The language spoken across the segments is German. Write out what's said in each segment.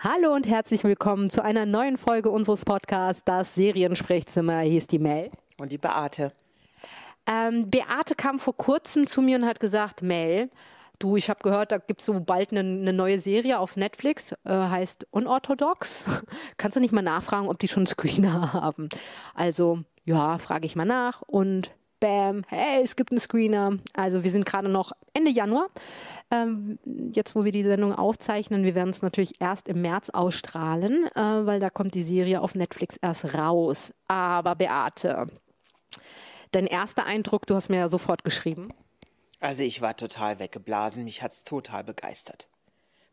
Hallo und herzlich willkommen zu einer neuen Folge unseres Podcasts Das Seriensprechzimmer. Hier ist die Mel. Und die Beate. Ähm, Beate kam vor kurzem zu mir und hat gesagt, Mel, du, ich habe gehört, da gibt es so bald eine, eine, neue Serie auf Netflix, äh, heißt Unorthodox. Kannst du nicht mal nachfragen, ob die schon Screener haben? Also, ja, frage ich mal nach und bam, hey, es gibt einen Screener. Also wir sind gerade noch Ende Januar. Ähm, jetzt, wo wir die Sendung aufzeichnen, wir werden es natürlich erst im März ausstrahlen, äh, weil da kommt die Serie auf Netflix erst raus. Aber Beate, dein erster Eindruck, du hast mir ja sofort geschrieben. Also ich war total weggeblasen, mich hat es total begeistert.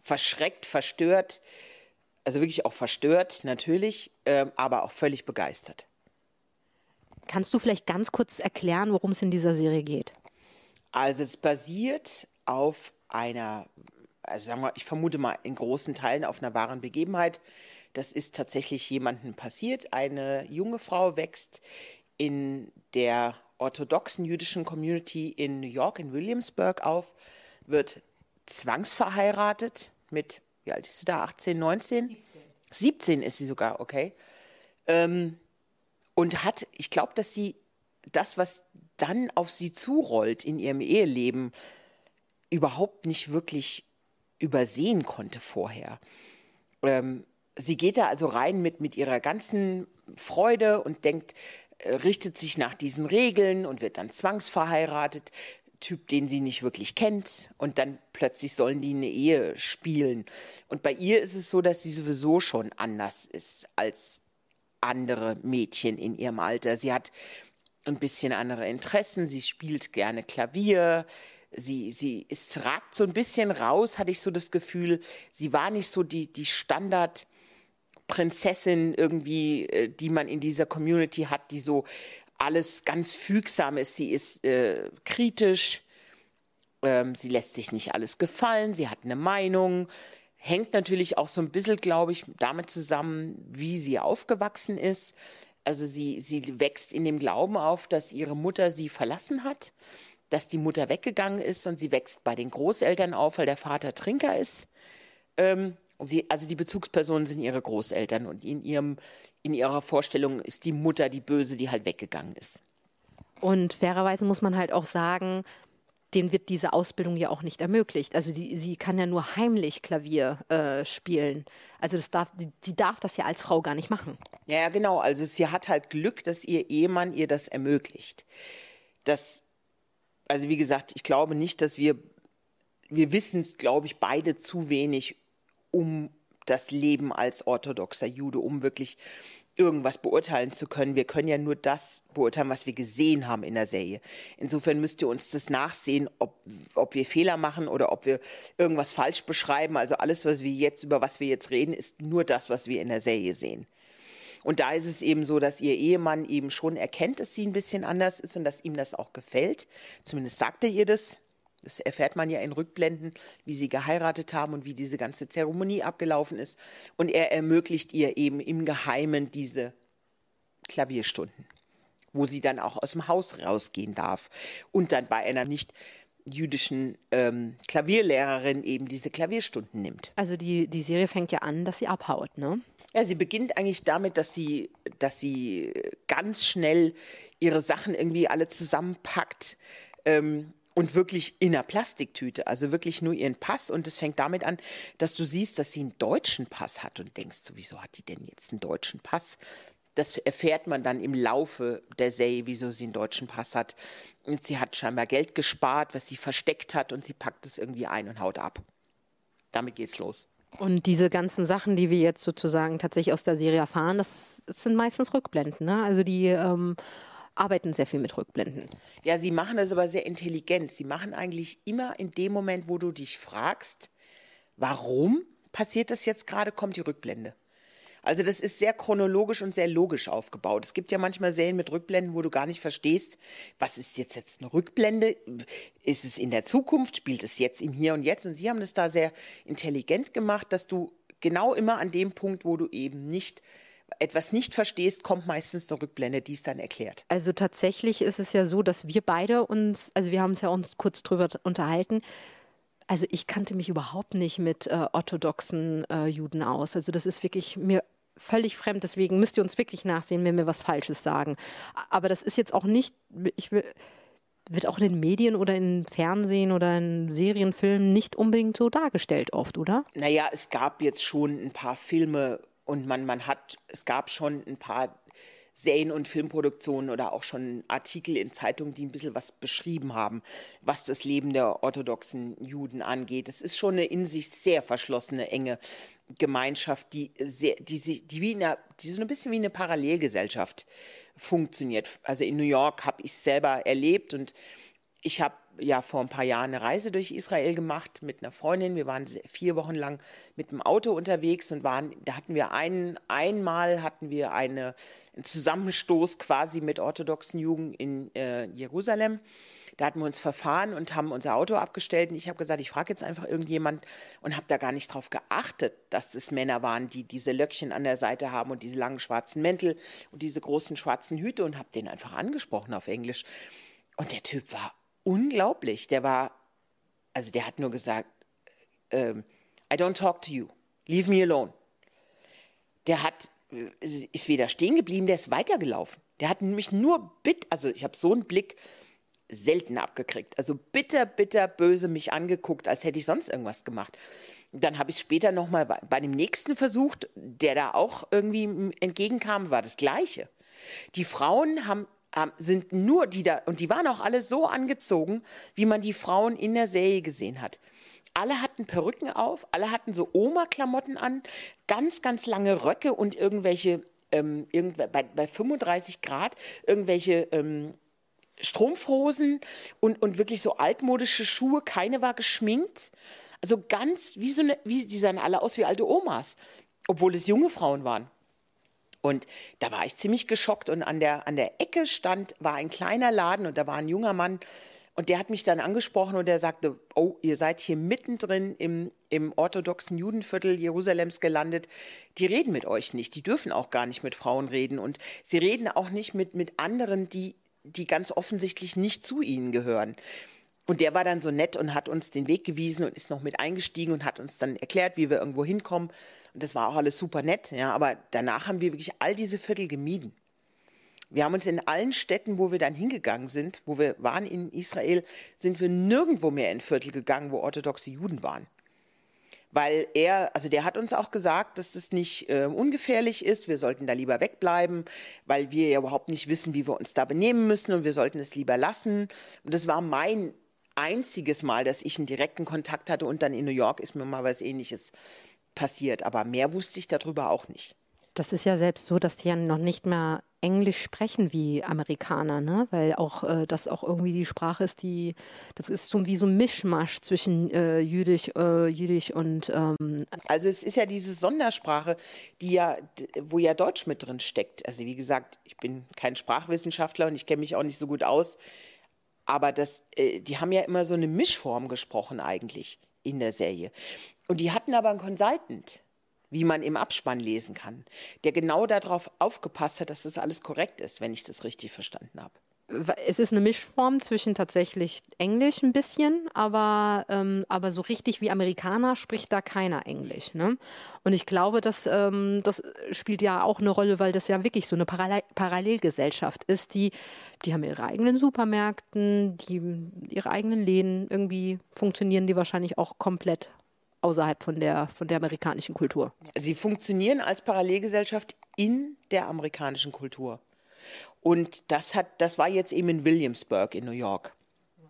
Verschreckt, verstört, also wirklich auch verstört natürlich, äh, aber auch völlig begeistert. Kannst du vielleicht ganz kurz erklären, worum es in dieser Serie geht? Also es basiert auf einer, also sagen wir, ich vermute mal in großen Teilen auf einer wahren Begebenheit. Das ist tatsächlich jemandem passiert. Eine junge Frau wächst in der orthodoxen jüdischen Community in New York, in Williamsburg auf, wird zwangsverheiratet mit, wie alt ist sie da, 18, 19? 17. 17 ist sie sogar, okay. Ähm, und hat, ich glaube, dass sie das, was dann auf sie zurollt in ihrem Eheleben, überhaupt nicht wirklich übersehen konnte vorher. Ähm, sie geht da also rein mit, mit ihrer ganzen Freude und denkt, äh, richtet sich nach diesen Regeln und wird dann zwangsverheiratet. Typ, den sie nicht wirklich kennt und dann plötzlich sollen die eine Ehe spielen. Und bei ihr ist es so, dass sie sowieso schon anders ist als andere Mädchen in ihrem Alter. Sie hat ein bisschen andere Interessen, sie spielt gerne Klavier, sie, sie ist, ragt so ein bisschen raus, hatte ich so das Gefühl. Sie war nicht so die, die Standard- Prinzessin irgendwie, äh, die man in dieser Community hat, die so alles ganz fügsam ist. Sie ist äh, kritisch, ähm, sie lässt sich nicht alles gefallen, sie hat eine Meinung, hängt natürlich auch so ein bisschen, glaube ich, damit zusammen, wie sie aufgewachsen ist. Also sie, sie wächst in dem Glauben auf, dass ihre Mutter sie verlassen hat, dass die Mutter weggegangen ist und sie wächst bei den Großeltern auf, weil der Vater Trinker ist. Ähm, sie, also die Bezugspersonen sind ihre Großeltern und in ihrem, in ihrer Vorstellung ist die Mutter die Böse, die halt weggegangen ist. Und fairerweise muss man halt auch sagen, denen wird diese Ausbildung ja auch nicht ermöglicht. Also die, sie kann ja nur heimlich Klavier äh, spielen. Also das darf, die, die, darf das ja als Frau gar nicht machen. Ja, genau. Also sie hat halt Glück, dass ihr Ehemann ihr das ermöglicht. Das, also wie gesagt, ich glaube nicht, dass wir, wir wissen es, glaube ich, beide zu wenig um das Leben als orthodoxer Jude, um wirklich irgendwas beurteilen zu können. Wir können ja nur das beurteilen, was wir gesehen haben in der Serie. Insofern müsst ihr uns das nachsehen, ob, ob wir Fehler machen oder ob wir irgendwas falsch beschreiben. Also alles, was wir jetzt, über was wir jetzt reden, ist nur das, was wir in der Serie sehen. Und da ist es eben so, dass ihr Ehemann eben schon erkennt, dass sie ein bisschen anders ist und dass ihm das auch gefällt. Zumindest sagte ihr das. Das erfährt man ja in Rückblenden, wie sie geheiratet haben und wie diese ganze Zeremonie abgelaufen ist. Und er ermöglicht ihr eben im Geheimen diese Klavierstunden, wo sie dann auch aus dem Haus rausgehen darf und dann bei einer nicht jüdischen ähm, Klavierlehrerin eben diese Klavierstunden nimmt. Also die, die Serie fängt ja an, dass sie abhaut, ne? Ja, sie beginnt eigentlich damit, dass sie, dass sie ganz schnell ihre Sachen irgendwie alle zusammenpackt. Ähm, und wirklich in einer Plastiktüte, also wirklich nur ihren Pass. Und es fängt damit an, dass du siehst, dass sie einen deutschen Pass hat und denkst, so, wieso hat die denn jetzt einen deutschen Pass? Das erfährt man dann im Laufe der Serie, wieso sie einen deutschen Pass hat. Und sie hat scheinbar Geld gespart, was sie versteckt hat und sie packt es irgendwie ein und haut ab. Damit geht's los. Und diese ganzen Sachen, die wir jetzt sozusagen tatsächlich aus der Serie erfahren, das, das sind meistens Rückblenden. Ne? Also die ähm, arbeiten sehr viel mit Rückblenden. Ja, sie machen das aber sehr intelligent. Sie machen eigentlich immer in dem Moment, wo du dich fragst, warum passiert das jetzt gerade, kommt die Rückblende. Also das ist sehr chronologisch und sehr logisch aufgebaut. Es gibt ja manchmal Serien mit Rückblenden, wo du gar nicht verstehst, was ist jetzt jetzt eine Rückblende? Ist es in der Zukunft? Spielt es jetzt im Hier und Jetzt? Und sie haben das da sehr intelligent gemacht, dass du genau immer an dem Punkt, wo du eben nicht etwas nicht verstehst, kommt meistens eine Rückblende, die es dann erklärt. Also tatsächlich ist es ja so, dass wir beide uns, also wir haben uns ja uns kurz drüber unterhalten, Also ich kannte mich überhaupt nicht mit äh, orthodoxen äh, Juden aus. Also das ist wirklich mir völlig fremd. Deswegen müsst ihr uns wirklich nachsehen, wenn wir was Falsches sagen. Aber das ist jetzt auch nicht, ich will, wird auch in den Medien oder im Fernsehen oder in Serienfilmen nicht unbedingt so dargestellt oft, oder? Naja, es gab jetzt schon ein paar Filme und man, man hat, es gab schon ein paar Serien- und Filmproduktionen oder auch schon Artikel in Zeitungen, die ein bisschen was beschrieben haben, was das Leben der orthodoxen Juden angeht. Es ist schon eine in sich sehr verschlossene, enge Gemeinschaft, die, sehr, die, die, wie eine, die so ein bisschen wie eine Parallelgesellschaft funktioniert. Also in New York habe ich es selber erlebt und ich habe ja vor ein paar Jahren eine Reise durch Israel gemacht mit einer Freundin. Wir waren vier Wochen lang mit dem Auto unterwegs und waren, da hatten wir einen, einmal hatten wir eine, einen Zusammenstoß quasi mit orthodoxen Jugend in äh, Jerusalem. Da hatten wir uns verfahren und haben unser Auto abgestellt. Und ich habe gesagt, ich frage jetzt einfach irgendjemand und habe da gar nicht drauf geachtet, dass es Männer waren, die diese Löckchen an der Seite haben und diese langen schwarzen Mäntel und diese großen schwarzen Hüte und habe den einfach angesprochen auf Englisch. Und der Typ war unglaublich. Der war, also der hat nur gesagt, ähm, I don't talk to you, leave me alone. Der hat, äh, ist weder stehen geblieben, der ist weitergelaufen. Der hat mich nur bitt, also ich habe so einen Blick selten abgekriegt. Also bitter, bitter böse mich angeguckt, als hätte ich sonst irgendwas gemacht. Dann habe ich später nochmal bei, bei dem nächsten versucht, der da auch irgendwie entgegenkam, war das Gleiche. Die Frauen haben ähm, sind nur die da, und die waren auch alle so angezogen, wie man die Frauen in der Serie gesehen hat. Alle hatten Perücken auf, alle hatten so Oma-Klamotten an, ganz, ganz lange Röcke und irgendwelche, ähm, irgendw bei, bei 35 Grad, irgendwelche ähm, Strumpfhosen und, und wirklich so altmodische Schuhe. Keine war geschminkt. Also ganz wie so eine, wie, die sahen alle aus wie alte Omas, obwohl es junge Frauen waren. Und da war ich ziemlich geschockt und an der, an der Ecke stand, war ein kleiner Laden und da war ein junger Mann und der hat mich dann angesprochen und der sagte, oh, ihr seid hier mittendrin im, im orthodoxen Judenviertel Jerusalems gelandet. Die reden mit euch nicht, die dürfen auch gar nicht mit Frauen reden und sie reden auch nicht mit, mit anderen, die, die ganz offensichtlich nicht zu ihnen gehören. Und der war dann so nett und hat uns den Weg gewiesen und ist noch mit eingestiegen und hat uns dann erklärt, wie wir irgendwo hinkommen. Und das war auch alles super nett. Ja, aber danach haben wir wirklich all diese Viertel gemieden. Wir haben uns in allen Städten, wo wir dann hingegangen sind, wo wir waren in Israel, sind wir nirgendwo mehr in Viertel gegangen, wo orthodoxe Juden waren. Weil er, also der hat uns auch gesagt, dass das nicht äh, ungefährlich ist, wir sollten da lieber wegbleiben, weil wir ja überhaupt nicht wissen, wie wir uns da benehmen müssen und wir sollten es lieber lassen. Und das war mein einziges Mal, dass ich einen direkten Kontakt hatte und dann in New York ist mir mal was ähnliches passiert. Aber mehr wusste ich darüber auch nicht. Das ist ja selbst so, dass die ja noch nicht mehr Englisch sprechen wie Amerikaner, ne? Weil auch äh, das auch irgendwie die Sprache ist, die das ist so wie so ein Mischmasch zwischen äh, Jüdisch, äh, Jüdisch und ähm also es ist ja diese Sondersprache, die ja, wo ja Deutsch mit drin steckt. Also wie gesagt, ich bin kein Sprachwissenschaftler und ich kenne mich auch nicht so gut aus aber das, äh, die haben ja immer so eine Mischform gesprochen eigentlich in der Serie. Und die hatten aber einen Consultant, wie man im Abspann lesen kann, der genau darauf aufgepasst hat, dass das alles korrekt ist, wenn ich das richtig verstanden habe es ist eine Mischform zwischen tatsächlich Englisch ein bisschen, aber, ähm, aber so richtig wie Amerikaner spricht da keiner Englisch. Ne? Und ich glaube, dass, ähm, das spielt ja auch eine Rolle, weil das ja wirklich so eine Parallel Parallelgesellschaft ist. Die, die haben ihre eigenen Supermärkten, die, ihre eigenen Läden. Irgendwie funktionieren die wahrscheinlich auch komplett außerhalb von der, von der amerikanischen Kultur. Sie funktionieren als Parallelgesellschaft in der amerikanischen Kultur. Und das hat, das war jetzt eben in Williamsburg in New York.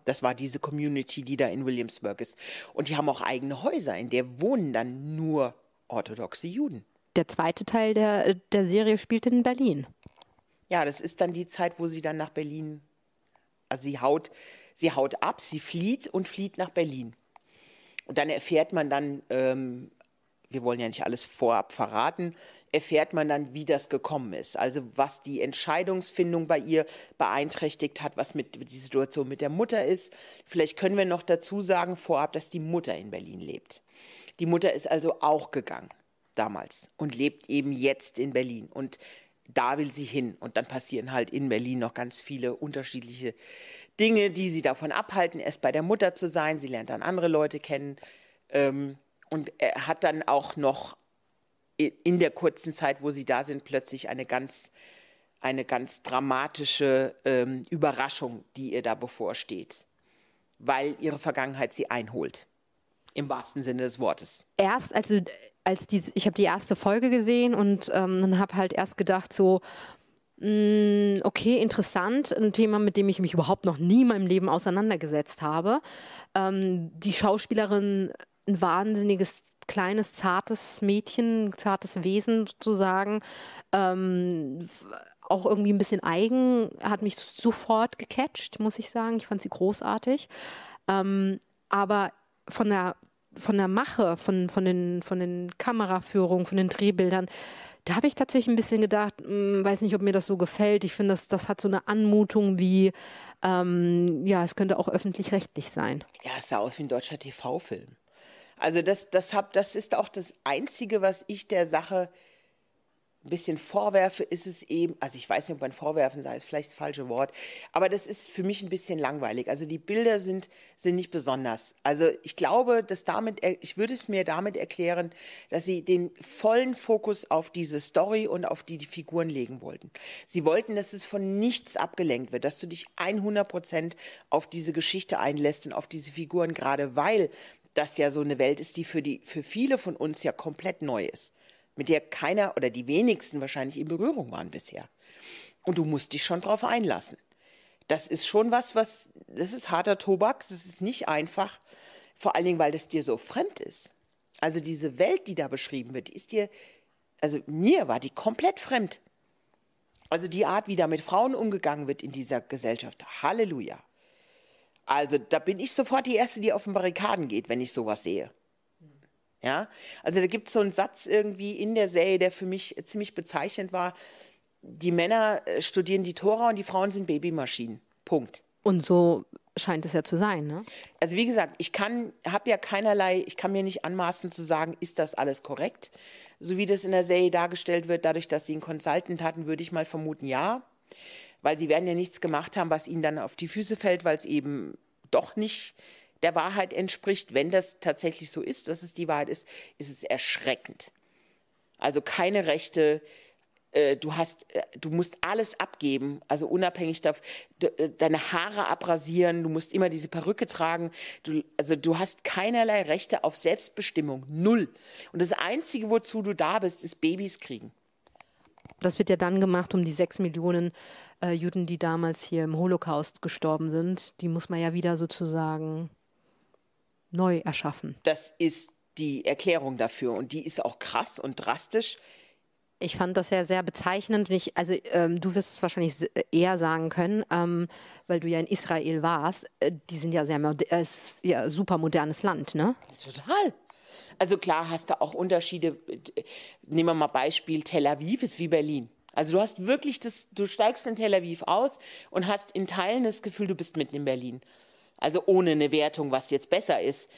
Das war diese Community, die da in Williamsburg ist. Und die haben auch eigene Häuser, in der wohnen dann nur orthodoxe Juden. Der zweite Teil der, der Serie spielt in Berlin. Ja, das ist dann die Zeit, wo sie dann nach Berlin, also sie haut, sie haut ab, sie flieht und flieht nach Berlin. Und dann erfährt man dann ähm, wir wollen ja nicht alles vorab verraten, erfährt man dann, wie das gekommen ist. Also was die Entscheidungsfindung bei ihr beeinträchtigt hat, was mit die Situation mit der Mutter ist. Vielleicht können wir noch dazu sagen vorab, dass die Mutter in Berlin lebt. Die Mutter ist also auch gegangen damals und lebt eben jetzt in Berlin. Und da will sie hin. Und dann passieren halt in Berlin noch ganz viele unterschiedliche Dinge, die sie davon abhalten, erst bei der Mutter zu sein. Sie lernt dann andere Leute kennen. Ähm, und er hat dann auch noch in der kurzen Zeit, wo sie da sind, plötzlich eine ganz, eine ganz dramatische ähm, Überraschung, die ihr da bevorsteht, weil ihre Vergangenheit sie einholt. Im wahrsten Sinne des Wortes. Erst, also als die, ich habe die erste Folge gesehen und ähm, habe halt erst gedacht, so, mh, mm, okay, interessant, ein Thema, mit dem ich mich überhaupt noch nie in meinem Leben auseinandergesetzt habe. Ähm, die Schauspielerin ein wahnsinniges kleines, zartes Mädchen, zartes Wesen sozusagen. Ähm, auch irgendwie ein bisschen eigen, hat mich sofort gecatcht, muss ich sagen. Ich fand sie großartig. Ähm, aber von der, von der Mache, von, von, den, von den Kameraführungen, von den Drehbildern, da habe ich tatsächlich ein bisschen gedacht, mh, hm, weiß nicht, ob mir das so gefällt. Ich finde, das, das hat so eine Anmutung wie, ähm, ja, es könnte auch öffentlich-rechtlich sein. Ja, es sah aus wie ein deutscher TV-Film. Also das, das, hab, das ist auch das Einzige, was ich der Sache ein bisschen vorwerfe, ist es eben, also ich weiß nicht, ob man vorwerfen sei, ist vielleicht das falsche Wort, aber das ist für mich ein bisschen langweilig. Also die Bilder sind, sind nicht besonders. Also ich glaube, dass damit, ich würde es mir damit erklären, dass sie den vollen Fokus auf diese Story und auf die, die Figuren legen wollten. Sie wollten, dass es von nichts abgelenkt wird, dass du dich 100 Prozent auf diese Geschichte einlässt und auf diese Figuren, gerade weil das ja so eine Welt ist, die für, die, für viele von uns ja komplett neu ist, mit der keiner oder die wenigsten wahrscheinlich in Berührung waren bisher. Und du musst dich schon drauf einlassen. Das ist schon was, was, das ist harter Tobak, das ist nicht einfach, vor allen Dingen, weil das dir so fremd ist. Also diese Welt, die da beschrieben wird, die ist dir, also mir war die komplett fremd. Also die Art, wie da mit Frauen umgegangen wird in dieser Gesellschaft. Halleluja. Also da bin ich sofort die Erste, die auf den Barrikaden geht, wenn ich sowas sehe. Ja, also da gibt es so einen Satz irgendwie in der Serie, der für mich ziemlich bezeichnend war. Die Männer äh, studieren die Tora und die Frauen sind Babymaschinen. Punkt. Und so scheint es ja zu sein, ne? Also wie gesagt, ich kann, habe ja keinerlei, ich kann mir nicht anmaßen zu sagen, ist das alles korrekt? So wie das in der Serie dargestellt wird, dadurch, dass sie einen Consultant hatten, würde ich mal vermuten, ja weil sie werden ja nichts gemacht haben, was ihnen dann auf die Füße fällt, weil es eben doch nicht der Wahrheit entspricht. Wenn das tatsächlich so ist, dass es die Wahrheit ist, ist es erschreckend. Also keine Rechte, äh, du hast, äh, du musst alles abgeben, also unabhängig davon, äh, deine Haare abrasieren, du musst immer diese Perücke tragen, du, also du hast keinerlei Rechte auf Selbstbestimmung, null. Und das Einzige, wozu du da bist, ist Babys kriegen. Das wird ja dann gemacht, um die sechs Millionen äh, Juden, die damals hier im Holocaust gestorben sind, die muss man ja wieder sozusagen neu erschaffen. Das ist die Erklärung dafür und die ist auch krass und drastisch. Ich fand das ja sehr bezeichnend. Ich, also ähm, du wirst es wahrscheinlich eher sagen können, ähm, weil du ja in Israel warst. Äh, die sind ja sehr äh, ja, super modernes Land, ne? Total. Also klar hast du auch Unterschiede. Nehmen wir mal Beispiel Tel Aviv ist wie Berlin. Also du hast wirklich das, du steigst in Tel Aviv aus und hast in Teilen das Gefühl, du bist mitten in Berlin. Also ohne eine Wertung, was jetzt besser ist.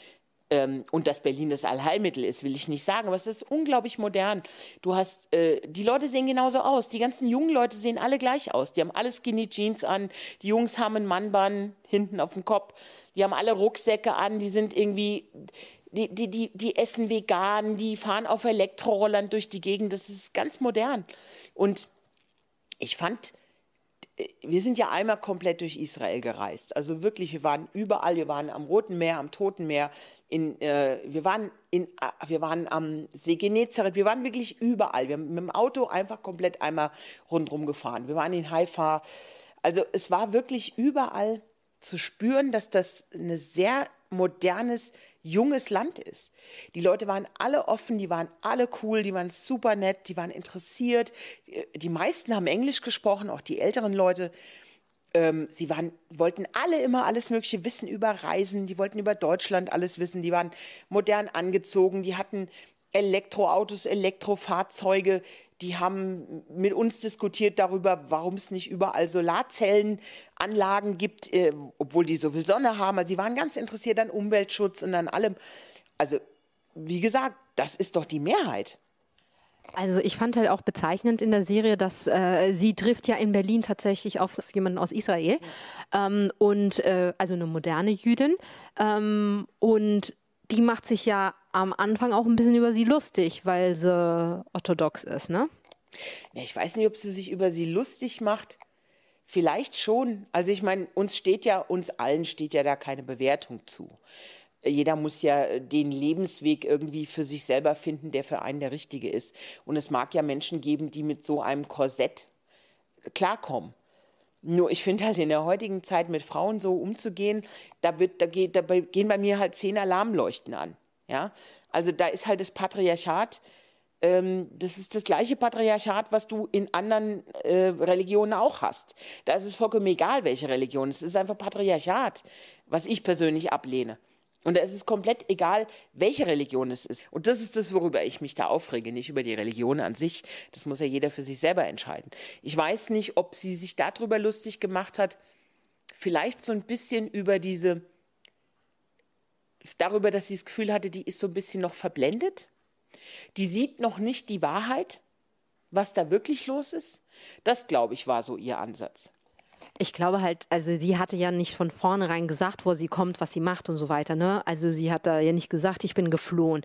Ähm, und dass Berlin das Allheilmittel ist, will ich nicht sagen, aber es ist unglaublich modern. Du hast, äh, die Leute sehen genauso aus. Die ganzen jungen Leute sehen alle gleich aus. Die haben alle Skinny Jeans an. Die Jungs haben einen Mannband hinten auf dem Kopf. Die haben alle Rucksäcke an. Die sind irgendwie, die, die, die, die essen vegan, die fahren auf Elektrorollern durch die Gegend. Das ist ganz modern. Und ich fand, äh, wir sind ja einmal komplett durch Israel gereist. Also wirklich, wir waren überall. Wir waren am Roten Meer, am Toten Meer. In, äh, wir, waren in, äh, wir waren am See Genezareth. Wir waren wirklich überall. Wir haben mit dem Auto einfach komplett einmal rundherum gefahren. Wir waren in Haifa. Also es war wirklich überall zu spüren, dass das ein sehr modernes junges Land ist. Die Leute waren alle offen, die waren alle cool, die waren super nett, die waren interessiert. Die meisten haben Englisch gesprochen, auch die älteren Leute. Ähm, sie waren, wollten alle immer alles Mögliche wissen über Reisen, die wollten über Deutschland alles wissen, die waren modern angezogen, die hatten Elektroautos, Elektrofahrzeuge, die haben mit uns diskutiert darüber, warum es nicht überall Solarzellenanlagen gibt, äh, obwohl die so viel Sonne haben. Also sie waren ganz interessiert an Umweltschutz und an allem. Also, wie gesagt, das ist doch die Mehrheit. Also ich fand halt auch bezeichnend in der Serie, dass äh, sie trifft ja in Berlin tatsächlich auf jemanden aus Israel ja. ähm, und äh, also eine moderne Jüdin ähm, und die macht sich ja am Anfang auch ein bisschen über sie lustig, weil sie orthodox ist, ne? Ja, ich weiß nicht, ob sie sich über sie lustig macht. Vielleicht schon. Also ich meine, uns steht ja, uns allen steht ja da keine Bewertung zu. Jeder muss ja den Lebensweg irgendwie für sich selber finden, der für einen der richtige ist. Und es mag ja Menschen geben, die mit so einem Korsett klarkommen. Nur ich finde halt in der heutigen Zeit mit Frauen so umzugehen, da, wird, da, geht, da gehen bei mir halt zehn Alarmleuchten an. Ja? Also da ist halt das Patriarchat, ähm, das ist das gleiche Patriarchat, was du in anderen äh, Religionen auch hast. Da ist es vollkommen egal, welche Religion. Es ist einfach Patriarchat, was ich persönlich ablehne. Und da ist es komplett egal, welche Religion es ist. Und das ist das, worüber ich mich da aufrege, nicht über die Religion an sich. Das muss ja jeder für sich selber entscheiden. Ich weiß nicht, ob sie sich darüber lustig gemacht hat, vielleicht so ein bisschen über diese, darüber, dass sie das Gefühl hatte, die ist so ein bisschen noch verblendet. Die sieht noch nicht die Wahrheit, was da wirklich los ist. Das, glaube ich, war so ihr Ansatz. Ich glaube halt, also sie hatte ja nicht von vornherein gesagt, wo sie kommt, was sie macht und so weiter. Ne? Also sie hat da ja nicht gesagt, ich bin geflohen.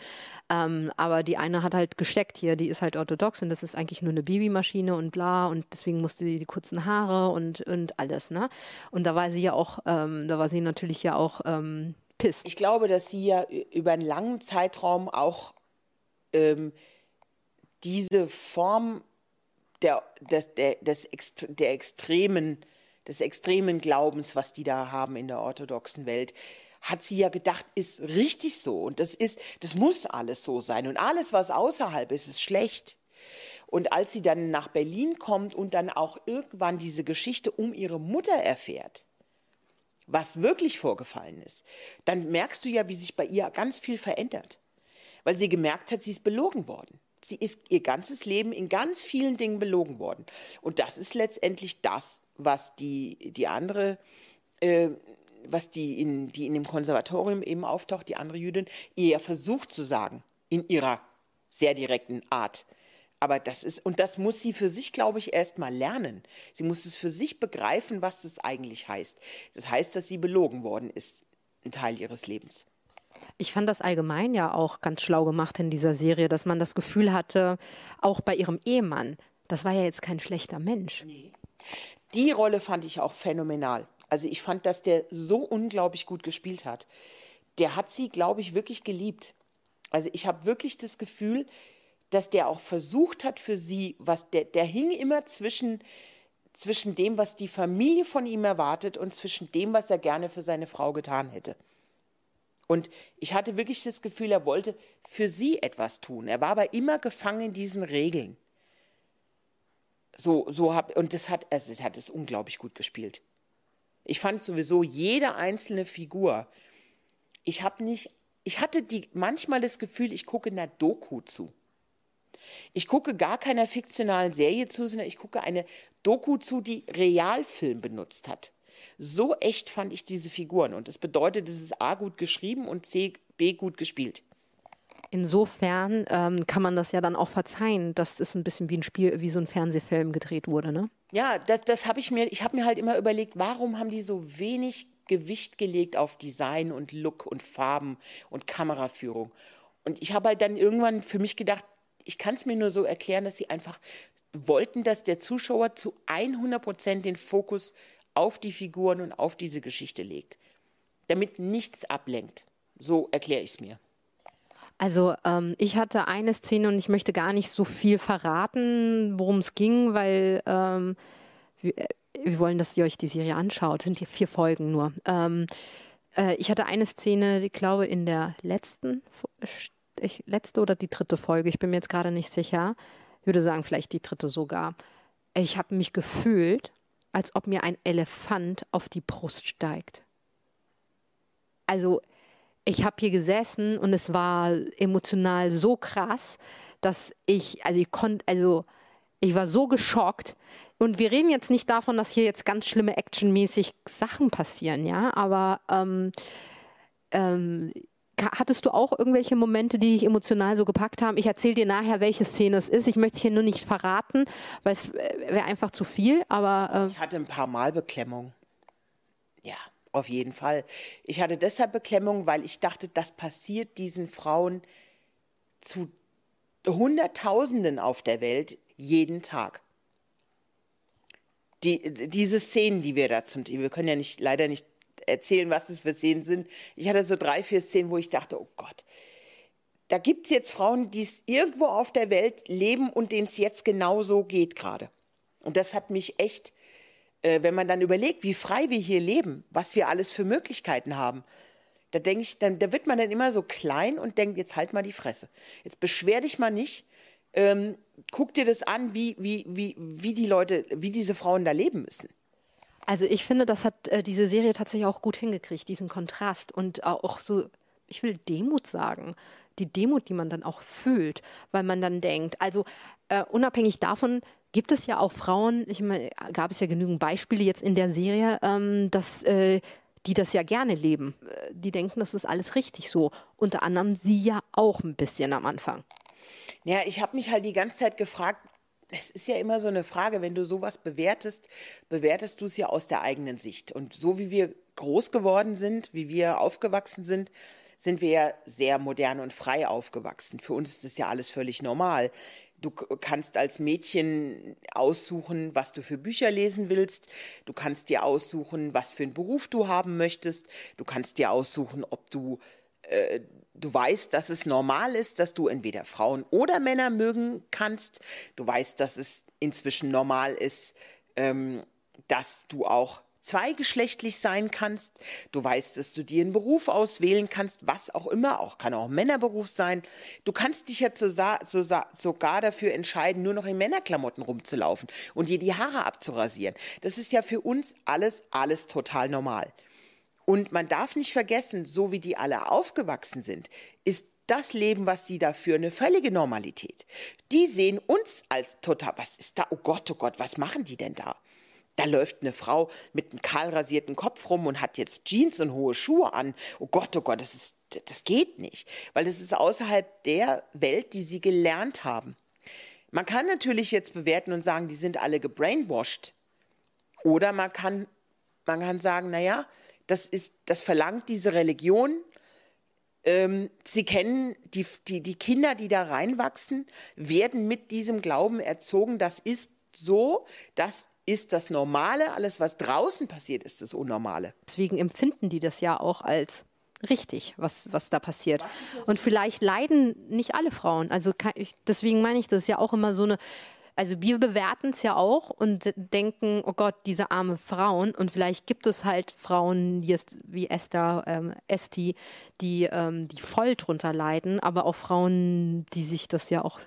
Ähm, aber die eine hat halt gesteckt hier, die ist halt orthodox und das ist eigentlich nur eine Babymaschine und bla und deswegen musste sie die kurzen Haare und, und alles. Ne? Und da war sie ja auch, ähm, da war sie natürlich ja auch ähm, pisst. Ich glaube, dass sie ja über einen langen Zeitraum auch ähm, diese Form der, des, der, des, der extremen des extremen Glaubens, was die da haben in der orthodoxen Welt, hat sie ja gedacht, ist richtig so und das ist, das muss alles so sein und alles, was außerhalb ist, ist schlecht. Und als sie dann nach Berlin kommt und dann auch irgendwann diese Geschichte um ihre Mutter erfährt, was wirklich vorgefallen ist, dann merkst du ja, wie sich bei ihr ganz viel verändert. Weil sie gemerkt hat, sie ist belogen worden. Sie ist ihr ganzes Leben in ganz vielen Dingen belogen worden. Und das ist letztendlich das, was die, die andere, äh, was die in, die in dem Konservatorium eben auftaucht, die andere Jüdin, ihr versucht zu sagen, in ihrer sehr direkten Art. Aber das ist, und das muss sie für sich, glaube ich, erst mal lernen. Sie muss es für sich begreifen, was das eigentlich heißt. Das heißt, dass sie belogen worden ist, ein Teil ihres Lebens. Ich fand das allgemein ja auch ganz schlau gemacht in dieser Serie, dass man das Gefühl hatte, auch bei ihrem Ehemann, das war ja jetzt kein schlechter Mensch. Nee die Rolle fand ich auch phänomenal. Also ich fand, dass der so unglaublich gut gespielt hat. Der hat sie, glaube ich, wirklich geliebt. Also ich habe wirklich das Gefühl, dass der auch versucht hat für sie, was der, der hing immer zwischen, zwischen dem, was die Familie von ihm erwartet und zwischen dem, was er gerne für seine Frau getan hätte. Und ich hatte wirklich das Gefühl, er wollte für sie etwas tun. Er war aber immer gefangen in diesen Regeln. So, so hab, und das hat, also, es hat es unglaublich gut gespielt. Ich fand sowieso jede einzelne Figur. Ich habe nicht, ich hatte die, manchmal das Gefühl, ich gucke einer Doku zu. Ich gucke gar keiner fiktionalen Serie zu, sondern ich gucke eine Doku zu, die Realfilm benutzt hat. So echt fand ich diese Figuren. Und das bedeutet, es ist A gut geschrieben und C, B gut gespielt. Insofern ähm, kann man das ja dann auch verzeihen, dass es ein bisschen wie ein Spiel, wie so ein Fernsehfilm gedreht wurde, ne? Ja, das, das habe ich mir, ich habe mir halt immer überlegt, warum haben die so wenig Gewicht gelegt auf Design und Look und Farben und Kameraführung. Und ich habe halt dann irgendwann für mich gedacht, ich kann es mir nur so erklären, dass sie einfach wollten, dass der Zuschauer zu 100 Prozent den Fokus auf die Figuren und auf diese Geschichte legt, damit nichts ablenkt. So erkläre ich es mir. Also ähm, ich hatte eine Szene und ich möchte gar nicht so viel verraten, worum es ging, weil ähm, wir, äh, wir, wollen, dass ihr euch die Serie anschaut. Sind hier vier Folgen nur. Ähm, äh, ich hatte eine Szene, ich glaube in der letzten, ich, letzte oder die dritte Folge, ich bin mir jetzt gerade nicht sicher. Ich würde sagen, vielleicht die dritte sogar. Ich habe mich gefühlt, als ob mir ein Elefant auf die Brust steigt. Also ich habe hier gesessen und es war emotional so krass, dass ich, also ich konnte, also ich war so geschockt. Und wir reden jetzt nicht davon, dass hier jetzt ganz schlimme actionmäßig Sachen passieren, ja, aber ähm, ähm, hattest du auch irgendwelche Momente, die dich emotional so gepackt haben? Ich erzähle dir nachher, welche Szene es ist. Ich möchte hier nur nicht verraten, weil es wäre einfach zu viel. Aber äh ich hatte ein paar Mal Beklemmung. Ja, auf jeden Fall. Ich hatte deshalb Beklemmung, weil ich dachte, das passiert diesen Frauen zu Hunderttausenden auf der Welt jeden Tag. Die, diese Szenen, die wir da zum, wir können ja nicht, leider nicht erzählen, was es für Szenen sind. Ich hatte so drei, vier Szenen, wo ich dachte, oh Gott, da gibt es jetzt Frauen, die es irgendwo auf der Welt leben und denen es jetzt genau so geht gerade. Und das hat mich echt, wenn man dann überlegt, wie frei wir hier leben, was wir alles für Möglichkeiten haben, da denke ich, dann, da wird man dann immer so klein und denkt, jetzt halt mal die Fresse. Jetzt beschwer dich mal nicht. Ähm, guck dir das an, wie, wie, wie, wie die Leute, wie diese Frauen da leben müssen. Also ich finde, das hat äh, diese Serie tatsächlich auch gut hingekriegt, diesen Kontrast und auch so, ich will Demut sagen, die Demut, die man dann auch fühlt, weil man dann denkt, also äh, unabhängig davon gibt es ja auch Frauen, ich meine, gab es ja genügend Beispiele jetzt in der Serie, ähm, dass äh, die das ja gerne leben. Äh, die denken, das ist alles richtig so. Unter anderem sie ja auch ein bisschen am Anfang. Ja, ich habe mich halt die ganze Zeit gefragt, es ist ja immer so eine Frage, wenn du sowas bewertest, bewertest du es ja aus der eigenen Sicht. Und so wie wir groß geworden sind, wie wir aufgewachsen sind, sind wir ja sehr modern und frei aufgewachsen. Für uns ist das ja alles völlig normal. Du kannst als Mädchen aussuchen, was du für Bücher lesen willst. Du kannst dir aussuchen, was für einen Beruf du haben möchtest. Du kannst dir aussuchen, ob du äh, du weißt, dass es normal ist, dass du entweder Frauen oder Männer mögen kannst. Du weißt, dass es inzwischen normal ist, ähm, dass du auch zweigeschlechtlich sein kannst. Du weißt, dass du dir einen Beruf auswählen kannst, was auch immer, auch kann auch ein Männerberuf sein. Du kannst dich ja sogar dafür entscheiden, nur noch in Männerklamotten rumzulaufen und dir die Haare abzurasieren. Das ist ja für uns alles, alles total normal. Und man darf nicht vergessen, so wie die alle aufgewachsen sind, ist das Leben, was sie dafür, eine völlige Normalität. Die sehen uns als total, was ist da? Oh Gott, oh Gott, was machen die denn da? Da läuft eine Frau mit einem kahl rasierten Kopf rum und hat jetzt Jeans und hohe Schuhe an. Oh Gott, oh Gott, das, ist, das geht nicht, weil das ist außerhalb der Welt, die sie gelernt haben. Man kann natürlich jetzt bewerten und sagen, die sind alle gebrainwashed. Oder man kann, man kann sagen, naja, das, ist, das verlangt diese Religion. Ähm, sie kennen die, die, die Kinder, die da reinwachsen, werden mit diesem Glauben erzogen. Das ist so, das ist das Normale. Alles, was draußen passiert, ist das Unnormale. Deswegen empfinden die das ja auch als richtig, was, was da passiert. Was Und vielleicht leiden nicht alle Frauen. Also deswegen meine ich, das ist ja auch immer so eine also wir bewerten es ja auch und denken, oh Gott, diese arme Frauen. Und vielleicht gibt es halt Frauen die wie Esther, ähm, Esti, die, ähm, die voll drunter leiden, aber auch Frauen, die sich das ja auch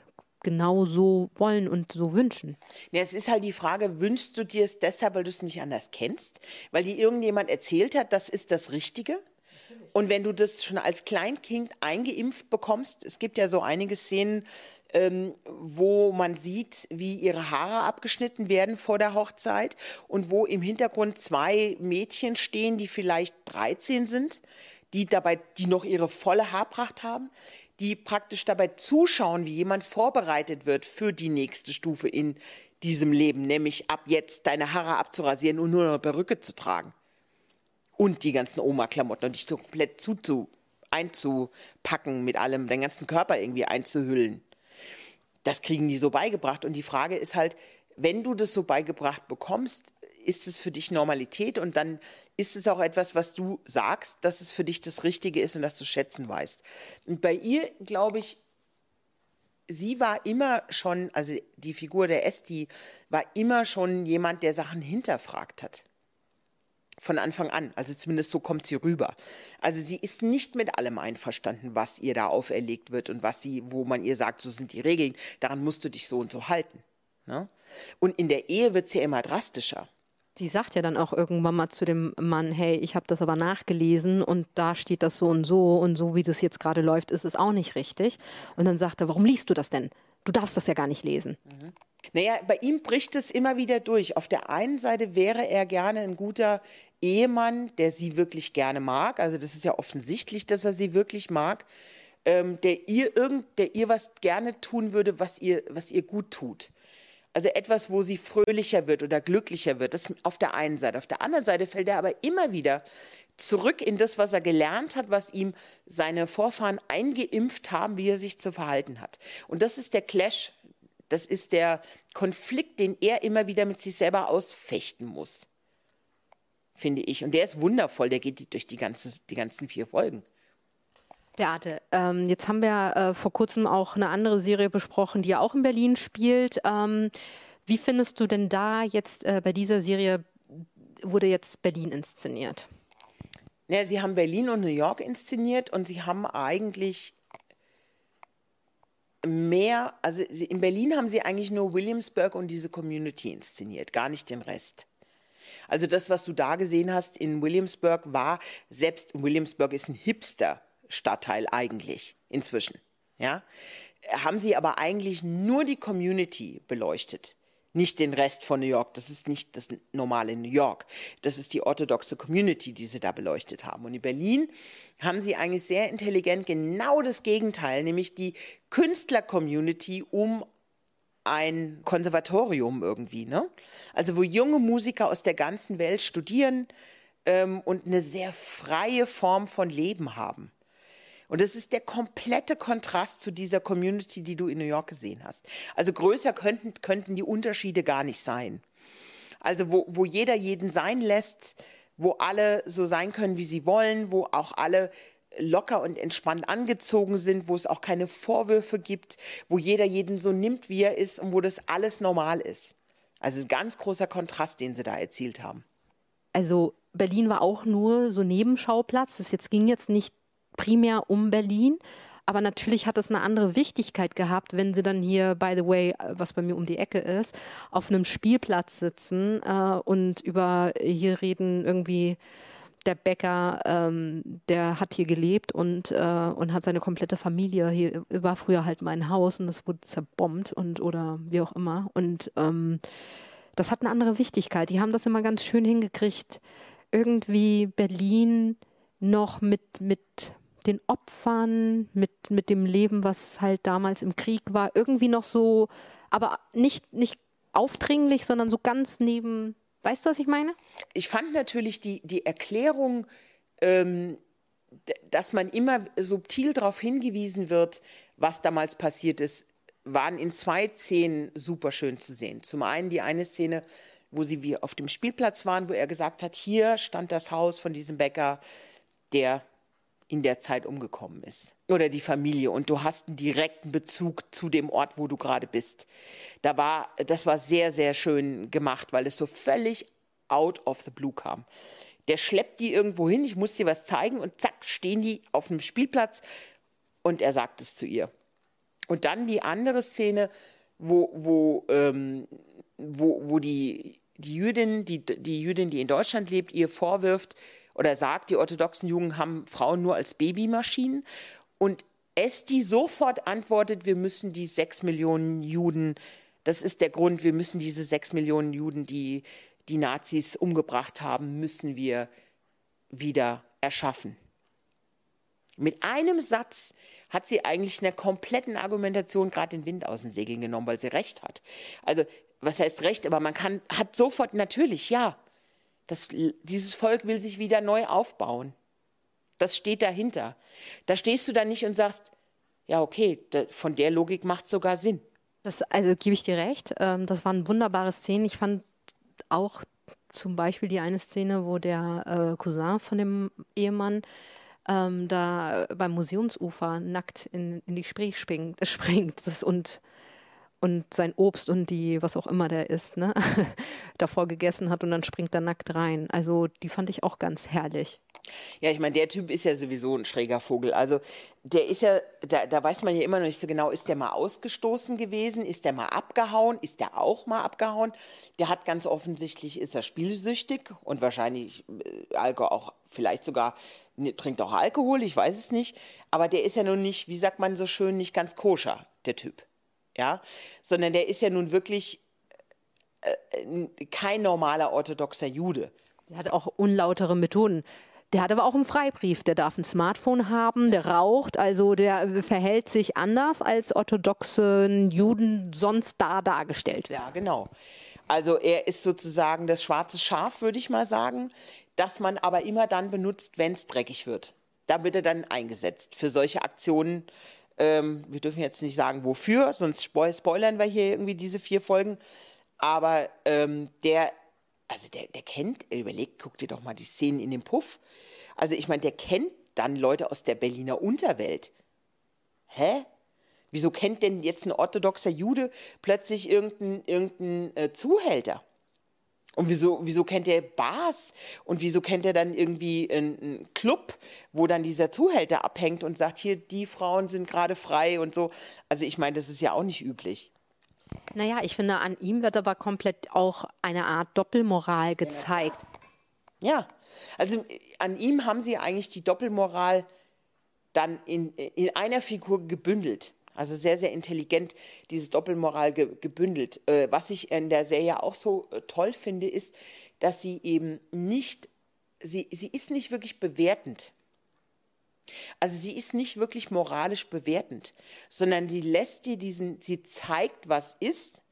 genau so wollen und so wünschen. Ja, es ist halt die Frage, wünschst du dir es deshalb, weil du es nicht anders kennst? Weil dir irgendjemand erzählt hat, das ist das Richtige? Und wenn du das schon als Kleinkind eingeimpft bekommst, es gibt ja so einige Szenen, ähm, wo man sieht, wie ihre Haare abgeschnitten werden vor der Hochzeit und wo im Hintergrund zwei Mädchen stehen, die vielleicht 13 sind, die dabei, die noch ihre volle Haarpracht haben, die praktisch dabei zuschauen, wie jemand vorbereitet wird für die nächste Stufe in diesem Leben, nämlich ab jetzt deine Haare abzurasieren und nur eine Perücke zu tragen. Und die ganzen Oma-Klamotten und dich so komplett zuzu, einzupacken mit allem, den ganzen Körper irgendwie einzuhüllen das kriegen die so beigebracht. Und die Frage ist halt, wenn du das so beigebracht bekommst, ist es für dich Normalität und dann ist es auch etwas, was du sagst, dass es für dich das Richtige ist und dass du schätzen weißt. Und bei ihr, glaube ich, sie war immer schon, also die Figur der Esti war immer schon jemand, der Sachen hinterfragt hat von Anfang an. Also zumindest so kommt sie rüber. Also sie ist nicht mit allem einverstanden, was ihr da auferlegt wird und was sie, wo man ihr sagt, so sind die Regeln, daran musst du dich so und so halten. Ne? Und in der Ehe wird es ja immer drastischer. Sie sagt ja dann auch irgendwann mal zu dem Mann, hey, ich habe das aber nachgelesen und da steht das so und so und so wie das jetzt gerade läuft, ist es auch nicht richtig. Und dann sagt er, warum liest du das denn? Du darfst das ja gar nicht lesen. Mhm. Naja, bei ihm bricht es immer wieder durch. Auf der einen Seite wäre er gerne ein guter Ehemann, der sie wirklich gerne mag. Also das ist ja offensichtlich, dass er sie wirklich mag. Ähm, der ihr irgend, der ihr was gerne tun würde, was ihr, was ihr gut tut. Also etwas, wo sie fröhlicher wird oder glücklicher wird. Das auf der einen Seite. Auf der anderen Seite fällt er aber immer wieder zurück in das, was er gelernt hat, was ihm seine Vorfahren eingeimpft haben, wie er sich zu verhalten hat. Und das ist der Clash, das ist der Konflikt, den er immer wieder mit sich selber ausfechten muss, finde ich. Und der ist wundervoll, der geht durch die, ganze, die ganzen vier Folgen. Beate, ähm, jetzt haben wir äh, vor kurzem auch eine andere Serie besprochen, die ja auch in Berlin spielt. Ähm, wie findest du denn da jetzt äh, bei dieser Serie wurde jetzt Berlin inszeniert? Ja, sie haben Berlin und New York inszeniert und sie haben eigentlich mehr, also in Berlin haben sie eigentlich nur Williamsburg und diese Community inszeniert, gar nicht den Rest. Also das, was du da gesehen hast in Williamsburg, war selbst Williamsburg ist ein Hipster-Stadtteil eigentlich inzwischen. Ja, haben sie aber eigentlich nur die Community beleuchtet nicht den Rest von New York. Das ist nicht das normale New York. Das ist die orthodoxe Community, die sie da beleuchtet haben. Und in Berlin haben sie eigentlich sehr intelligent genau das Gegenteil, nämlich die Künstler-Community um ein Konservatorium irgendwie. Ne? Also wo junge Musiker aus der ganzen Welt studieren ähm, und eine sehr freie Form von Leben haben. Und das ist der komplette Kontrast zu dieser Community, die du in New York gesehen hast. Also größer könnten, könnten die Unterschiede gar nicht sein. Also wo, wo jeder jeden sein lässt, wo alle so sein können, wie sie wollen, wo auch alle locker und entspannt angezogen sind, wo es auch keine Vorwürfe gibt, wo jeder jeden so nimmt, wie er ist und wo das alles normal ist. Also ein ganz großer Kontrast, den sie da erzielt haben. Also Berlin war auch nur so Nebenschauplatz. Das jetzt ging jetzt nicht primär um Berlin. Aber natürlich hat es eine andere Wichtigkeit gehabt, wenn sie dann hier, by the way, was bei mir um die Ecke ist, auf einem Spielplatz sitzen äh, und über hier reden irgendwie der Bäcker, ähm, der hat hier gelebt und, äh, und hat seine komplette Familie hier, war früher halt mein Haus und das wurde zerbombt und oder wie auch immer. Und ähm, das hat eine andere Wichtigkeit. Die haben das immer ganz schön hingekriegt, irgendwie Berlin noch mit, mit den Opfern, mit, mit dem Leben, was halt damals im Krieg war, irgendwie noch so, aber nicht, nicht aufdringlich, sondern so ganz neben. Weißt du, was ich meine? Ich fand natürlich die, die Erklärung, ähm, dass man immer subtil darauf hingewiesen wird, was damals passiert ist, waren in zwei Szenen super schön zu sehen. Zum einen die eine Szene, wo sie wie auf dem Spielplatz waren, wo er gesagt hat, hier stand das Haus von diesem Bäcker, der in der Zeit umgekommen ist. Oder die Familie. Und du hast einen direkten Bezug zu dem Ort, wo du gerade bist. Da war, das war sehr, sehr schön gemacht, weil es so völlig out of the blue kam. Der schleppt die irgendwo hin, ich muss dir was zeigen und zack, stehen die auf einem Spielplatz und er sagt es zu ihr. Und dann die andere Szene, wo, wo, ähm, wo, wo die, die Jüdin, die, die Jüdin, die in Deutschland lebt, ihr vorwirft, oder sagt, die orthodoxen Juden haben Frauen nur als Babymaschinen. Und Esti sofort antwortet, wir müssen die sechs Millionen Juden, das ist der Grund, wir müssen diese sechs Millionen Juden, die die Nazis umgebracht haben, müssen wir wieder erschaffen. Mit einem Satz hat sie eigentlich in der kompletten Argumentation gerade den Wind aus den Segeln genommen, weil sie recht hat. Also, was heißt recht, aber man kann, hat sofort natürlich, ja, das, dieses Volk will sich wieder neu aufbauen. Das steht dahinter. Da stehst du dann nicht und sagst, ja, okay, von der Logik macht es sogar Sinn. Das, also gebe ich dir recht. Ähm, das waren wunderbare Szenen. Ich fand auch zum Beispiel die eine Szene, wo der äh, Cousin von dem Ehemann ähm, da beim Museumsufer nackt in, in die Spree springt, springt das und und sein Obst und die, was auch immer der isst, ne, davor gegessen hat und dann springt er nackt rein. Also die fand ich auch ganz herrlich. Ja, ich meine, der Typ ist ja sowieso ein schräger Vogel. Also der ist ja, da, da weiß man ja immer noch nicht so genau, ist der mal ausgestoßen gewesen, ist der mal abgehauen, ist der auch mal abgehauen. Der hat ganz offensichtlich, ist er spielsüchtig und wahrscheinlich äh, Alkohol auch, vielleicht sogar ne, trinkt auch Alkohol, ich weiß es nicht. Aber der ist ja nun nicht, wie sagt man so schön, nicht ganz koscher, der Typ. Ja, sondern der ist ja nun wirklich äh, kein normaler orthodoxer Jude. Der hat auch unlautere Methoden. Der hat aber auch einen Freibrief. Der darf ein Smartphone haben, der raucht, also der verhält sich anders, als orthodoxen Juden sonst da dargestellt werden. Ja, genau. Also er ist sozusagen das schwarze Schaf, würde ich mal sagen, das man aber immer dann benutzt, wenn es dreckig wird. Da wird er dann eingesetzt für solche Aktionen. Ähm, wir dürfen jetzt nicht sagen, wofür, sonst spoilern wir hier irgendwie diese vier Folgen. Aber ähm, der also der, der kennt, überlegt, guck dir doch mal die Szenen in dem Puff. Also ich meine, der kennt dann Leute aus der Berliner Unterwelt. Hä? Wieso kennt denn jetzt ein orthodoxer Jude plötzlich irgendeinen irgendein, äh, Zuhälter? Und wieso, wieso kennt er Bars? Und wieso kennt er dann irgendwie einen, Club, wo dann dieser Zuhälter abhängt und sagt, hier, die Frauen sind gerade frei und so? Also ich meine, das ist ja auch nicht üblich. Naja, ich finde, an ihm wird aber komplett auch eine Art Doppelmoral gezeigt. Ja, also an ihm haben sie eigentlich die Doppelmoral dann in, in einer Figur gebündelt. Also sehr, sehr intelligent, diese Doppelmoral ge, gebündelt. Äh, was ich in der Serie auch so äh, toll finde, ist, dass sie eben nicht, sie, sie ist nicht wirklich bewertend. Also sie ist nicht wirklich moralisch bewertend, sondern die lässt dir diesen, sie zeigt, was ist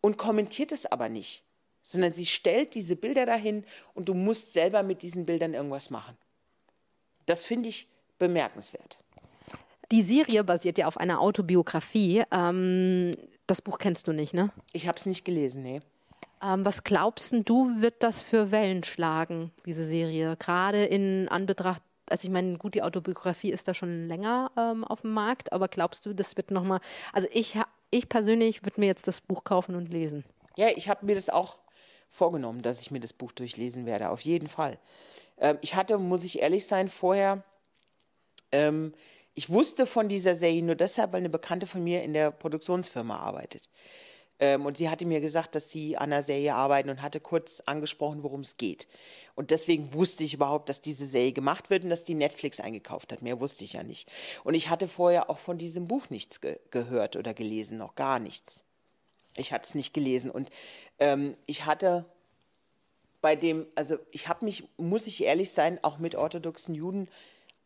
und kommentiert es aber nicht, sondern sie stellt diese Bilder dahin und du musst selber mit diesen Bildern irgendwas machen. Das finde ich bemerkenswert. Die Serie basiert ja auf einer Autobiografie. Ähm, das Buch kennst du nicht, ne? Ich habe es nicht gelesen, nee. Ähm, was glaubst du, wird das für Wellen schlagen, diese Serie? Gerade in Anbetracht also ich meine, gut, die Autobiografie ist da schon länger ähm, auf dem Markt, aber glaubst du, das wird nochmal, also ich, ich persönlich würde mir jetzt das Buch kaufen und lesen. Ja, ich habe mir das auch vorgenommen, dass ich mir das Buch durchlesen werde, auf jeden Fall. Ähm, ich hatte, muss ich ehrlich sein, vorher, ähm, ich wusste von dieser Serie nur deshalb, weil eine Bekannte von mir in der Produktionsfirma arbeitet. Ähm, und sie hatte mir gesagt, dass sie an der Serie arbeiten und hatte kurz angesprochen, worum es geht. Und deswegen wusste ich überhaupt, dass diese Serie gemacht wird und dass die Netflix eingekauft hat. Mehr wusste ich ja nicht. Und ich hatte vorher auch von diesem Buch nichts ge gehört oder gelesen, noch gar nichts. Ich hatte es nicht gelesen. Und ähm, ich hatte bei dem, also ich habe mich, muss ich ehrlich sein, auch mit orthodoxen Juden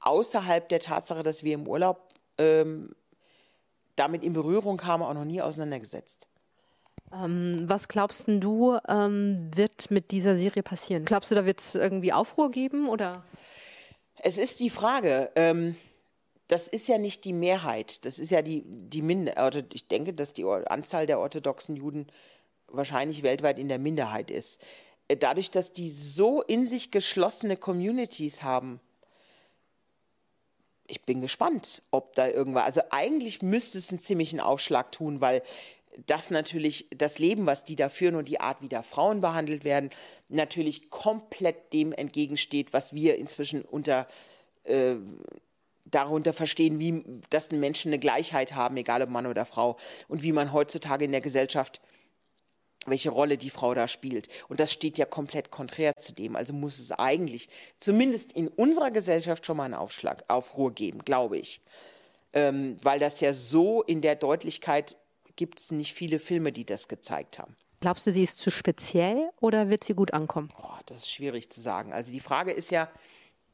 außerhalb der Tatsache, dass wir im Urlaub ähm, damit in Berührung kamen, auch noch nie auseinandergesetzt. Ähm, was glaubst du, ähm, wird mit dieser Serie passieren? Glaubst du, da wird es irgendwie Aufruhr geben oder? Es ist die Frage. Ähm, das ist ja nicht die Mehrheit. Das ist ja die, die Minderheit. Ich denke, dass die Anzahl der orthodoxen Juden wahrscheinlich weltweit in der Minderheit ist. Dadurch, dass die so in sich geschlossene Communities haben, ich bin gespannt, ob da irgendwas. Also eigentlich müsste es einen ziemlichen Aufschlag tun, weil dass natürlich das Leben, was die da führen und die Art, wie da Frauen behandelt werden, natürlich komplett dem entgegensteht, was wir inzwischen unter äh, darunter verstehen, wie dass Menschen eine Gleichheit haben, egal ob Mann oder Frau, und wie man heutzutage in der Gesellschaft welche Rolle die Frau da spielt. Und das steht ja komplett konträr zu dem. Also muss es eigentlich zumindest in unserer Gesellschaft schon mal einen Aufschlag, Aufruhr geben, glaube ich. Ähm, weil das ja so in der Deutlichkeit gibt es nicht viele Filme, die das gezeigt haben. Glaubst du, sie ist zu speziell oder wird sie gut ankommen? Oh, das ist schwierig zu sagen. Also die Frage ist ja,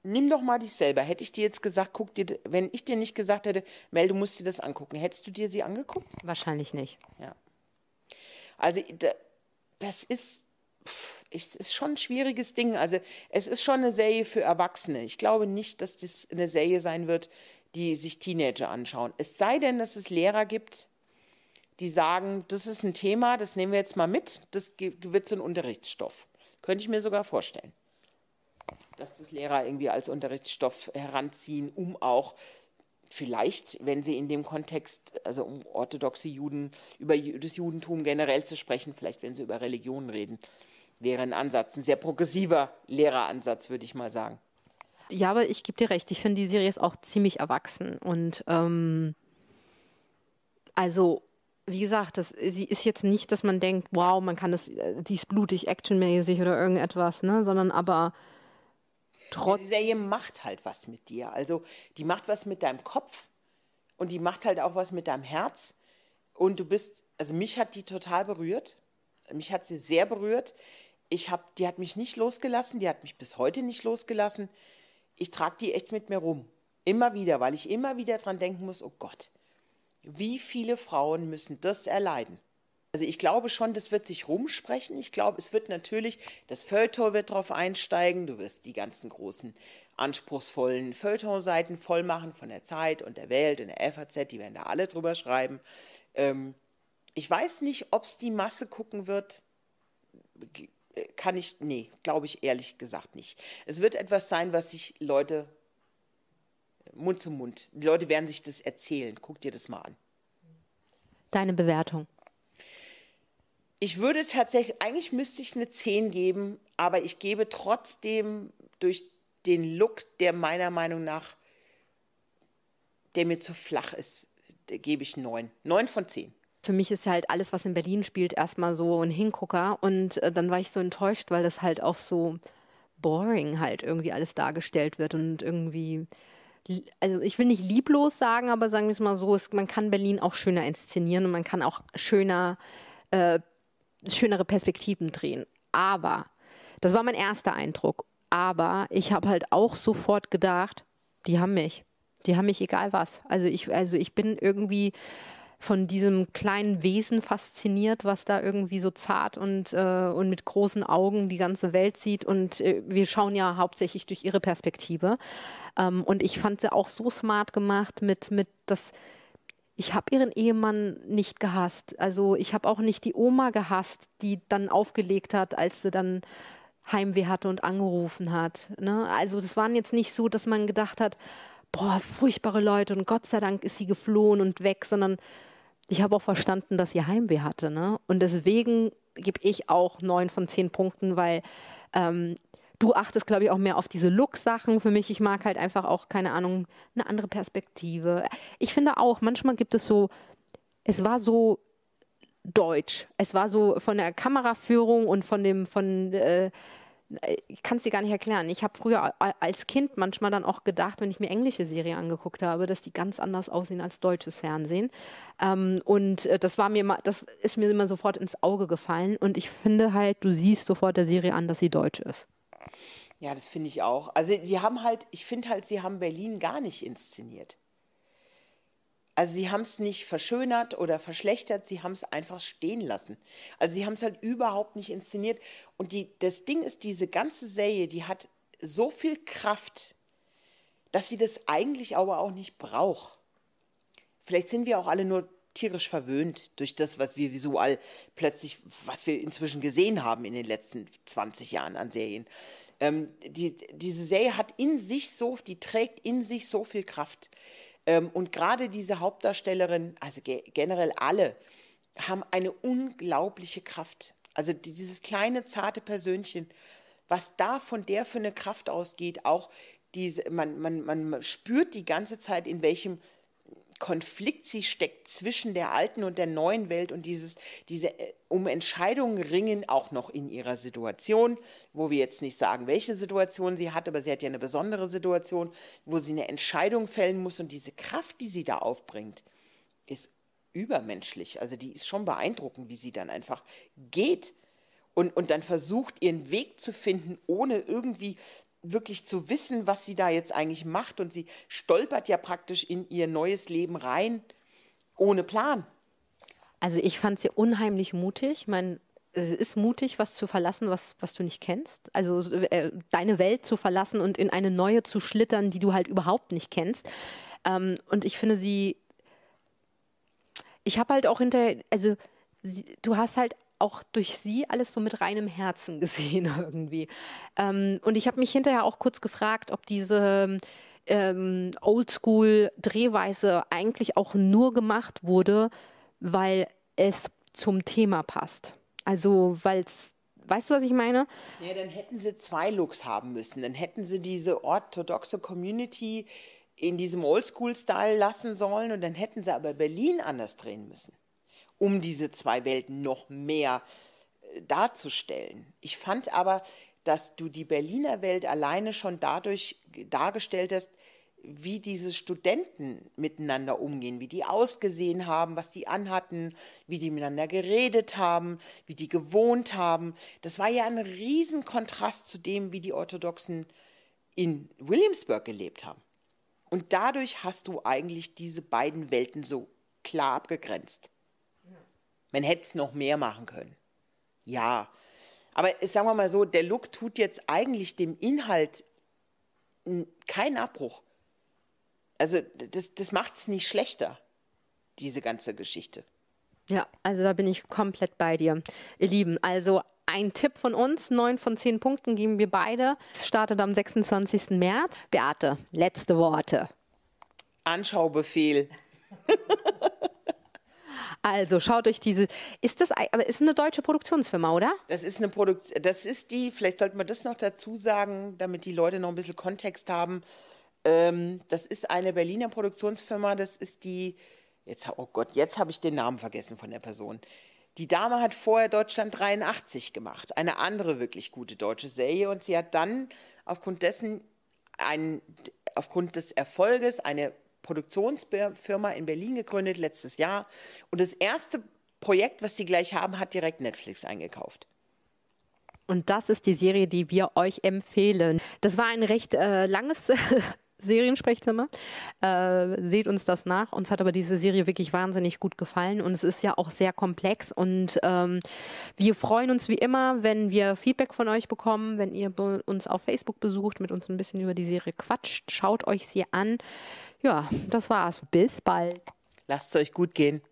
nimm doch mal dich selber. Hätte ich dir jetzt gesagt, guck dir, wenn ich dir nicht gesagt hätte, Mel, du musst dir das angucken, hättest du dir sie angeguckt? Wahrscheinlich nicht. Ja. Also das ist, es ist schon ein schwieriges Ding. Also es ist schon eine Serie für Erwachsene. Ich glaube nicht, dass das eine Serie sein wird, die sich Teenager anschauen. Es sei denn, dass es Lehrer gibt, die sagen, das ist ein Thema, das nehmen wir jetzt mal mit, das wird so ein Unterrichtsstoff. Könnte ich mir sogar vorstellen, dass das Lehrer irgendwie als Unterrichtsstoff heranziehen, um auch vielleicht, wenn sie in dem Kontext, also um orthodoxe Juden, über das Judentum generell zu sprechen, vielleicht wenn sie über Religion reden, wäre ein Ansatz, ein sehr progressiver Lehreransatz, würde ich mal sagen. Ja, aber ich gebe dir recht, ich finde die Serie ist auch ziemlich erwachsen und ähm, also wie gesagt, das, sie ist jetzt nicht, dass man denkt, wow, man kann das, äh, die ist blutig, actionmäßig oder irgendetwas, ne, sondern aber trotzdem. Die Serie macht halt was mit dir. Also, die macht was mit deinem Kopf und die macht halt auch was mit deinem Herz. Und du bist, also mich hat die total berührt. Mich hat sie sehr berührt. Ich hab, die hat mich nicht losgelassen, die hat mich bis heute nicht losgelassen. Ich trage die echt mit mir rum. Immer wieder, weil ich immer wieder dran denken muss, oh Gott, wie viele Frauen müssen das erleiden? Also ich glaube schon, das wird sich rumsprechen. Ich glaube, es wird natürlich, das Feuilleton wird darauf einsteigen. Du wirst die ganzen großen, anspruchsvollen Feuilleton-Seiten voll machen von der Zeit und der Welt und der FAZ. Die werden da alle drüber schreiben. Ähm, ich weiß nicht, ob es die Masse gucken wird. Kann ich, nee, glaube ich ehrlich gesagt nicht. Es wird etwas sein, was sich Leute Mund zu Mund. Die Leute werden sich das erzählen. Guck dir das mal an. Deine Bewertung. Ich würde tatsächlich, eigentlich müsste ich eine 10 geben, aber ich gebe trotzdem durch den Look, der meiner Meinung nach, der mir zu flach ist, gebe ich 9. 9 von 10 für mich ist halt alles, was in Berlin spielt, erstmal so ein Hingucker. Und äh, dann war ich so enttäuscht, weil das halt auch so boring halt irgendwie alles dargestellt wird und irgendwie also ich will nicht lieblos sagen, aber sagen wir es mal so, ist, man kann Berlin auch schöner inszenieren und man kann auch schöner, äh, schönere Perspektiven drehen. Aber, das war mein erster Eindruck. Aber ich habe halt auch sofort gedacht, die haben mich. Die haben mich egal was. Also ich, also ich bin irgendwie von diesem kleinen Wesen fasziniert, was da irgendwie so zart und, äh, und mit großen Augen die ganze Welt sieht. Und äh, wir schauen ja hauptsächlich durch ihre Perspektive. Ähm, und ich fand sie auch so smart gemacht mit, mit das. Ich habe ihren Ehemann nicht gehasst. Also ich habe auch nicht die Oma gehasst, die dann aufgelegt hat, als sie dann Heimweh hatte und angerufen hat. Ne? Also das waren jetzt nicht so, dass man gedacht hat, boah, furchtbare Leute und Gott sei Dank ist sie geflohen und weg, sondern ich habe auch verstanden, dass sie Heimweh hatte. Ne? Und deswegen gebe ich auch neun von zehn Punkten, weil ähm, du achtest, glaube ich, auch mehr auf diese Look-Sachen. Für mich, ich mag halt einfach auch, keine Ahnung, eine andere Perspektive. Ich finde auch, manchmal gibt es so, es war so deutsch. Es war so von der Kameraführung und von dem, von äh, ich kann es dir gar nicht erklären. Ich habe früher als Kind manchmal dann auch gedacht, wenn ich mir englische Serien angeguckt habe, dass die ganz anders aussehen als deutsches Fernsehen. Ähm, und äh, das war mir das ist mir immer sofort ins Auge gefallen. Und ich finde halt, du siehst sofort der Serie an, dass sie deutsch ist. Ja, das finde ich auch. Also sie haben halt, ich finde halt, sie haben Berlin gar nicht inszeniert. Also sie haben es nicht verschönert oder verschlechtert, sie haben es einfach stehen lassen. Also sie haben es halt überhaupt nicht inszeniert. Und die, das Ding ist, diese ganze Serie, die hat so viel Kraft, dass sie das eigentlich aber auch nicht braucht. Vielleicht sind wir auch alle nur tierisch verwöhnt durch das, was wir visual plötzlich, was wir inzwischen gesehen haben in den letzten 20 Jahren an Serien. Ähm, die, diese Serie hat in sich so, die trägt in sich so viel Kraft. Ähm, und gerade diese Hauptdarstellerin, also ge generell alle, haben eine unglaubliche Kraft. Also dieses kleine, zarte Persönchen, was da von der für eine Kraft ausgeht, auch diese, man, man, man spürt die ganze Zeit, in welchem Konflikt sie steckt zwischen der alten und der neuen Welt und dieses, diese äh, um Entscheidungen ringen, auch noch in ihrer Situation, wo wir jetzt nicht sagen, welche Situation sie hat, aber sie hat ja eine besondere Situation, wo sie eine Entscheidung fällen muss und diese Kraft, die sie da aufbringt, ist übermenschlich. Also die ist schon beeindruckend, wie sie dann einfach geht und, und dann versucht, ihren Weg zu finden, ohne irgendwie wirklich zu wissen, was sie da jetzt eigentlich macht. Und sie stolpert ja praktisch in ihr neues Leben rein, ohne Plan. Also ich fand sie unheimlich mutig. Ich meine, es ist mutig, was zu verlassen, was, was du nicht kennst. Also äh, deine Welt zu verlassen und in eine neue zu schlittern, die du halt überhaupt nicht kennst. Ähm, und ich finde sie, ich habe halt auch hinterher, also sie, du hast halt auch durch sie alles so mit reinem Herzen gesehen irgendwie. Ähm, und ich habe mich hinterher auch kurz gefragt, ob diese ähm, Oldschool-Drehweise eigentlich auch nur gemacht wurde, weil es zum Thema passt. Also, weil es Weißt du, was ich meine? Ja, dann hätten sie zwei Looks haben müssen. Dann hätten sie diese orthodoxe Community in diesem Oldschool-Style lassen sollen und dann hätten sie aber Berlin anders drehen müssen um diese zwei Welten noch mehr äh, darzustellen. Ich fand aber, dass du die Berliner Welt alleine schon dadurch dargestellt hast, wie diese Studenten miteinander umgehen, wie die ausgesehen haben, was die anhatten, wie die miteinander geredet haben, wie die gewohnt haben. Das war ja ein Riesenkontrast zu dem, wie die Orthodoxen in Williamsburg gelebt haben. Und dadurch hast du eigentlich diese beiden Welten so klar abgegrenzt. Man hätte es noch mehr machen können. Ja, aber sagen wir mal so, der Look tut jetzt eigentlich dem Inhalt keinen Abbruch. Also das, das macht es nicht schlechter, diese ganze Geschichte. Ja, also da bin ich komplett bei dir. Ihr Lieben, also ein Tipp von uns, neun von zehn Punkten geben wir beide. Es startet am 26. März. Beate, letzte Worte. Anschaubefehl. Also schaut euch diese. Ist das aber ist eine deutsche Produktionsfirma, oder? Das ist eine Produktion. Das ist die. Vielleicht sollte man das noch dazu sagen, damit die Leute noch ein bisschen Kontext haben. Ähm, das ist eine Berliner Produktionsfirma. Das ist die. Jetzt, oh Gott, jetzt habe ich den Namen vergessen von der Person. Die Dame hat vorher Deutschland 83 gemacht, eine andere wirklich gute deutsche Serie, und sie hat dann aufgrund dessen ein, aufgrund des Erfolges eine Produktionsfirma in Berlin gegründet letztes Jahr. Und das erste Projekt, was sie gleich haben, hat direkt Netflix eingekauft. Und das ist die Serie, die wir euch empfehlen. Das war ein recht äh, langes Seriensprechzimmer. Äh, seht uns das nach. Uns hat aber diese Serie wirklich wahnsinnig gut gefallen und es ist ja auch sehr komplex und ähm, wir freuen uns wie immer, wenn wir Feedback von euch bekommen, wenn ihr uns auf Facebook besucht, mit uns ein bisschen über die Serie quatscht. Schaut euch sie an. Ja, das war's. Bis bald. Lasst es euch gut gehen.